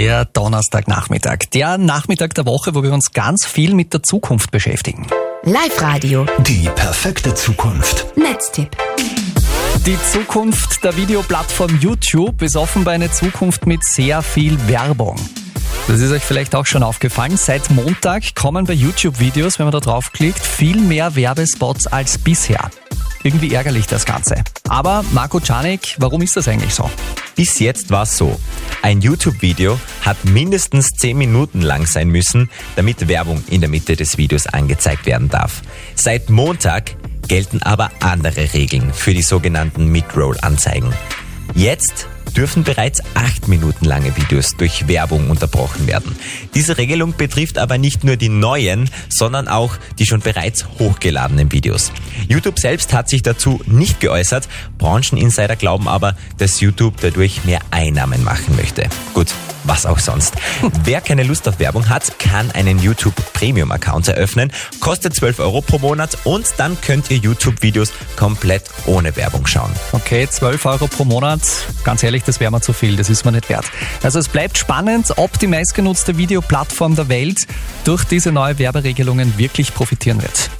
Der Donnerstagnachmittag. Der Nachmittag der Woche, wo wir uns ganz viel mit der Zukunft beschäftigen. Live-Radio. Die perfekte Zukunft. Netztipp. Die Zukunft der Videoplattform YouTube ist offenbar eine Zukunft mit sehr viel Werbung. Das ist euch vielleicht auch schon aufgefallen. Seit Montag kommen bei YouTube-Videos, wenn man da draufklickt, viel mehr Werbespots als bisher. Irgendwie ärgerlich das Ganze. Aber Marco Czanik, warum ist das eigentlich so? Bis jetzt war es so. Ein YouTube-Video hat mindestens 10 Minuten lang sein müssen, damit Werbung in der Mitte des Videos angezeigt werden darf. Seit Montag gelten aber andere Regeln für die sogenannten Mid-Roll-Anzeigen. Jetzt dürfen bereits acht Minuten lange Videos durch Werbung unterbrochen werden. Diese Regelung betrifft aber nicht nur die neuen, sondern auch die schon bereits hochgeladenen Videos. YouTube selbst hat sich dazu nicht geäußert. Brancheninsider glauben aber, dass YouTube dadurch mehr Einnahmen machen möchte. Gut, was auch sonst. Wer keine Lust auf Werbung hat, kann einen YouTube Premium Account eröffnen, kostet 12 Euro pro Monat und dann könnt ihr YouTube-Videos komplett ohne Werbung schauen. Okay, 12 Euro pro Monat. Ganz ehrlich, das wäre mir zu viel, das ist mir nicht wert. Also es bleibt spannend, ob die meistgenutzte Videoplattform der Welt durch diese neue Werberegelungen wirklich profitieren wird.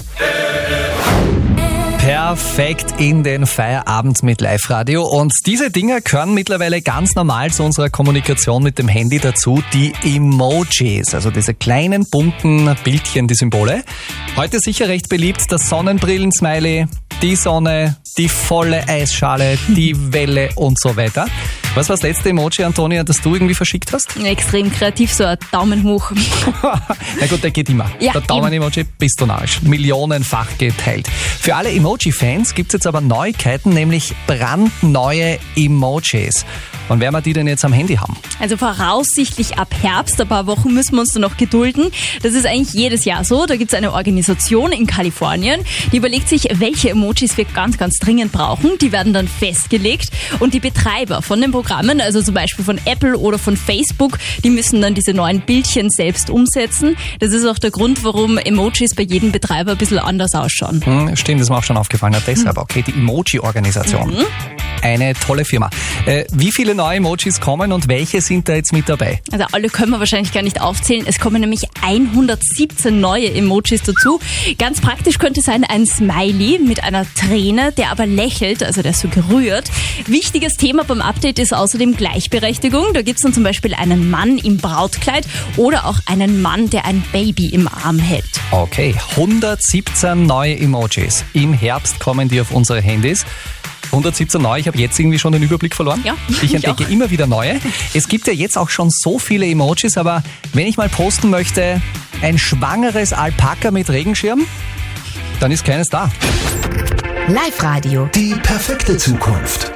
Perfekt in den Feierabend mit Live-Radio. Und diese Dinger gehören mittlerweile ganz normal zu unserer Kommunikation mit dem Handy dazu. Die Emojis, also diese kleinen bunten Bildchen, die Symbole. Heute sicher recht beliebt das Sonnenbrillen-Smiley, die Sonne, die volle Eisschale, die Welle und so weiter. Was war das letzte Emoji, Antonia, das du irgendwie verschickt hast? Extrem kreativ, so ein Daumen hoch. Na gut, der geht immer. Ja, der Daumen-Emoji bist du narrisch. Millionenfach geteilt. Für alle Emoji-Fans gibt's jetzt aber Neuigkeiten, nämlich brandneue Emojis. Und werden wir die denn jetzt am Handy haben? Also voraussichtlich ab Herbst, ein paar Wochen müssen wir uns da noch gedulden. Das ist eigentlich jedes Jahr so. Da gibt es eine Organisation in Kalifornien, die überlegt sich, welche Emojis wir ganz, ganz dringend brauchen. Die werden dann festgelegt und die Betreiber von den Programmen, also zum Beispiel von Apple oder von Facebook, die müssen dann diese neuen Bildchen selbst umsetzen. Das ist auch der Grund, warum Emojis bei jedem Betreiber ein bisschen anders ausschauen. Hm, stimmt, das ist mir auch schon aufgefallen. Ja, deshalb, okay, die Emoji-Organisation. Eine tolle Firma. Äh, wie viele neue Emojis kommen und welche sind da jetzt mit dabei? Also alle können wir wahrscheinlich gar nicht aufzählen. Es kommen nämlich 117 neue Emojis dazu. Ganz praktisch könnte sein ein Smiley mit einer Träne, der aber lächelt, also der ist so gerührt. Wichtiges Thema beim Update ist außerdem Gleichberechtigung. Da gibt's dann zum Beispiel einen Mann im Brautkleid oder auch einen Mann, der ein Baby im Arm hält. Okay, 117 neue Emojis. Im Herbst kommen die auf unsere Handys. 117 neue, ich habe jetzt irgendwie schon den Überblick verloren. Ja, ich ich entdecke auch. immer wieder neue. Es gibt ja jetzt auch schon so viele Emojis, aber wenn ich mal posten möchte, ein schwangeres Alpaka mit Regenschirm, dann ist keines da. Live-Radio. Die perfekte Zukunft.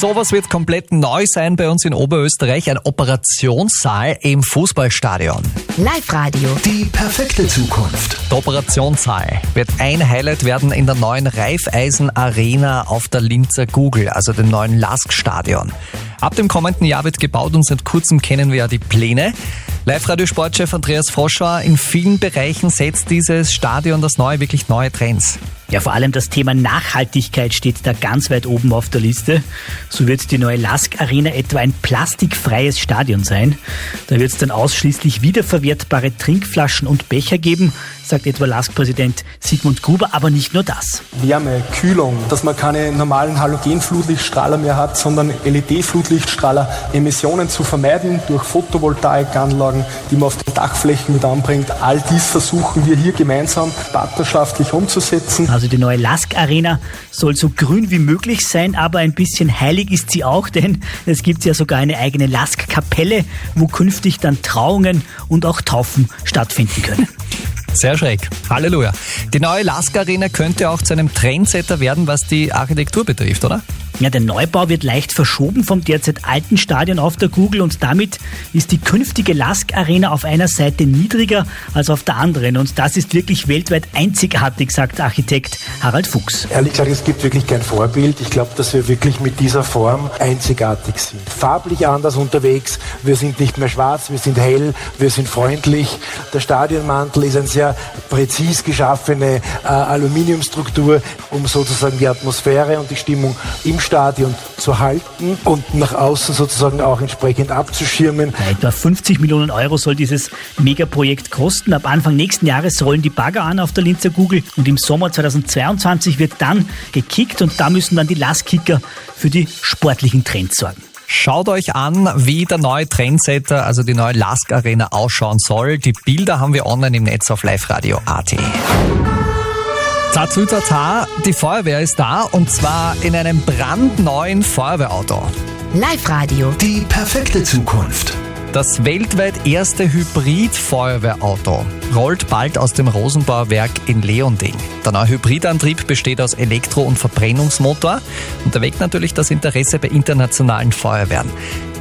Sowas wird komplett neu sein bei uns in Oberösterreich, ein Operationssaal im Fußballstadion. Live-Radio. Die perfekte Zukunft. Der Operationssaal wird ein Highlight werden in der neuen Raiffeisen Arena auf der Linzer Google, also dem neuen Lask-Stadion. Ab dem kommenden Jahr wird gebaut und seit kurzem kennen wir ja die Pläne. Live-Radio-Sportchef Andreas Froschauer, in vielen Bereichen setzt dieses Stadion das neue, wirklich neue Trends. Ja, vor allem das Thema Nachhaltigkeit steht da ganz weit oben auf der Liste. So wird die neue Lask Arena etwa ein plastikfreies Stadion sein. Da wird es dann ausschließlich wiederverwertbare Trinkflaschen und Becher geben, sagt etwa Lask-Präsident Sigmund Gruber, aber nicht nur das. Wärme, Kühlung, dass man keine normalen Halogenflutlichtstrahler mehr hat, sondern LED-Flutlichtstrahler, Emissionen zu vermeiden durch Photovoltaikanlagen, die man auf den Dachflächen mit anbringt. All dies versuchen wir hier gemeinsam partnerschaftlich umzusetzen. Also die neue Lask Arena soll so grün wie möglich sein, aber ein bisschen heilig ist sie auch, denn es gibt ja sogar eine eigene Lask Kapelle, wo künftig dann Trauungen und auch Taufen stattfinden können. Sehr schräg. Halleluja. Die neue Lask Arena könnte auch zu einem Trendsetter werden, was die Architektur betrifft, oder? Ja, der Neubau wird leicht verschoben vom derzeit alten Stadion auf der Google und damit ist die künftige Lask Arena auf einer Seite niedriger als auf der anderen und das ist wirklich weltweit einzigartig, sagt Architekt Harald Fuchs. Ehrlich gesagt, es gibt wirklich kein Vorbild. Ich glaube, dass wir wirklich mit dieser Form einzigartig sind. Farblich anders unterwegs. Wir sind nicht mehr schwarz, wir sind hell, wir sind freundlich. Der Stadionmantel ist eine sehr präzis geschaffene äh, Aluminiumstruktur, um sozusagen die Atmosphäre und die Stimmung im Stadion zu halten und nach außen sozusagen auch entsprechend abzuschirmen. Ja, etwa 50 Millionen Euro soll dieses Megaprojekt kosten. Ab Anfang nächsten Jahres rollen die Bagger an auf der Linzer Google und im Sommer 2022 wird dann gekickt und da müssen dann die Lastkicker für die sportlichen Trends sorgen. Schaut euch an, wie der neue Trendsetter, also die neue Lask Arena ausschauen soll. Die Bilder haben wir online im Netz auf liveradio.at. Tatu Tata, die Feuerwehr ist da und zwar in einem brandneuen Feuerwehrauto. Live-Radio. Die perfekte Zukunft. Das weltweit erste Hybrid-Feuerwehrauto rollt bald aus dem Rosenbauer-Werk in Leonding. Der neue Hybridantrieb besteht aus Elektro- und Verbrennungsmotor und erweckt natürlich das Interesse bei internationalen Feuerwehren.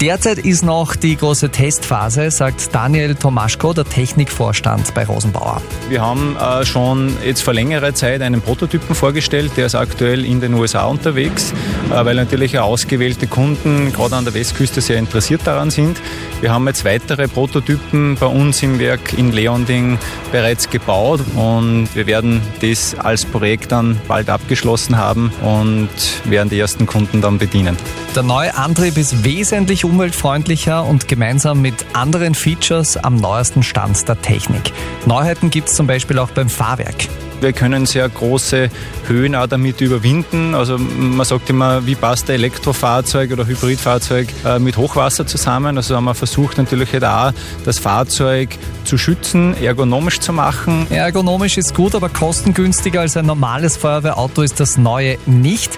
Derzeit ist noch die große Testphase, sagt Daniel Tomaschko, der Technikvorstand bei Rosenbauer. Wir haben äh, schon jetzt vor längerer Zeit einen Prototypen vorgestellt, der ist aktuell in den USA unterwegs, äh, weil natürlich ausgewählte Kunden gerade an der Westküste sehr interessiert daran sind. Wir haben jetzt weitere Prototypen bei uns im Werk in Leonding bereits gebaut und wir werden das als Projekt dann bald abgeschlossen haben und werden die ersten Kunden dann bedienen. Der neue Antrieb ist wesentlich umweltfreundlicher und gemeinsam mit anderen Features am neuesten Stand der Technik. Neuheiten gibt es zum Beispiel auch beim Fahrwerk. Wir können sehr große Höhen auch damit überwinden. Also man sagt immer, wie passt ein Elektrofahrzeug oder Hybridfahrzeug äh, mit Hochwasser zusammen. Also haben wir versucht natürlich halt auch das Fahrzeug zu schützen, ergonomisch zu machen. Ergonomisch ist gut, aber kostengünstiger als ein normales Feuerwehrauto ist das neue nicht.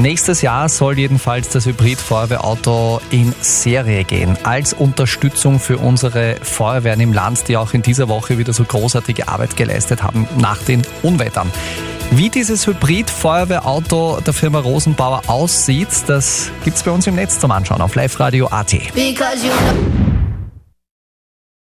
Nächstes Jahr soll jedenfalls das Hybrid-Feuerwehrauto in Serie gehen, als Unterstützung für unsere Feuerwehren im Land, die auch in dieser Woche wieder so großartige Arbeit geleistet haben nach den Unwettern. Wie dieses Hybrid-Feuerwehrauto der Firma Rosenbauer aussieht, das gibt's bei uns im Netz zum Anschauen auf liveradio.at.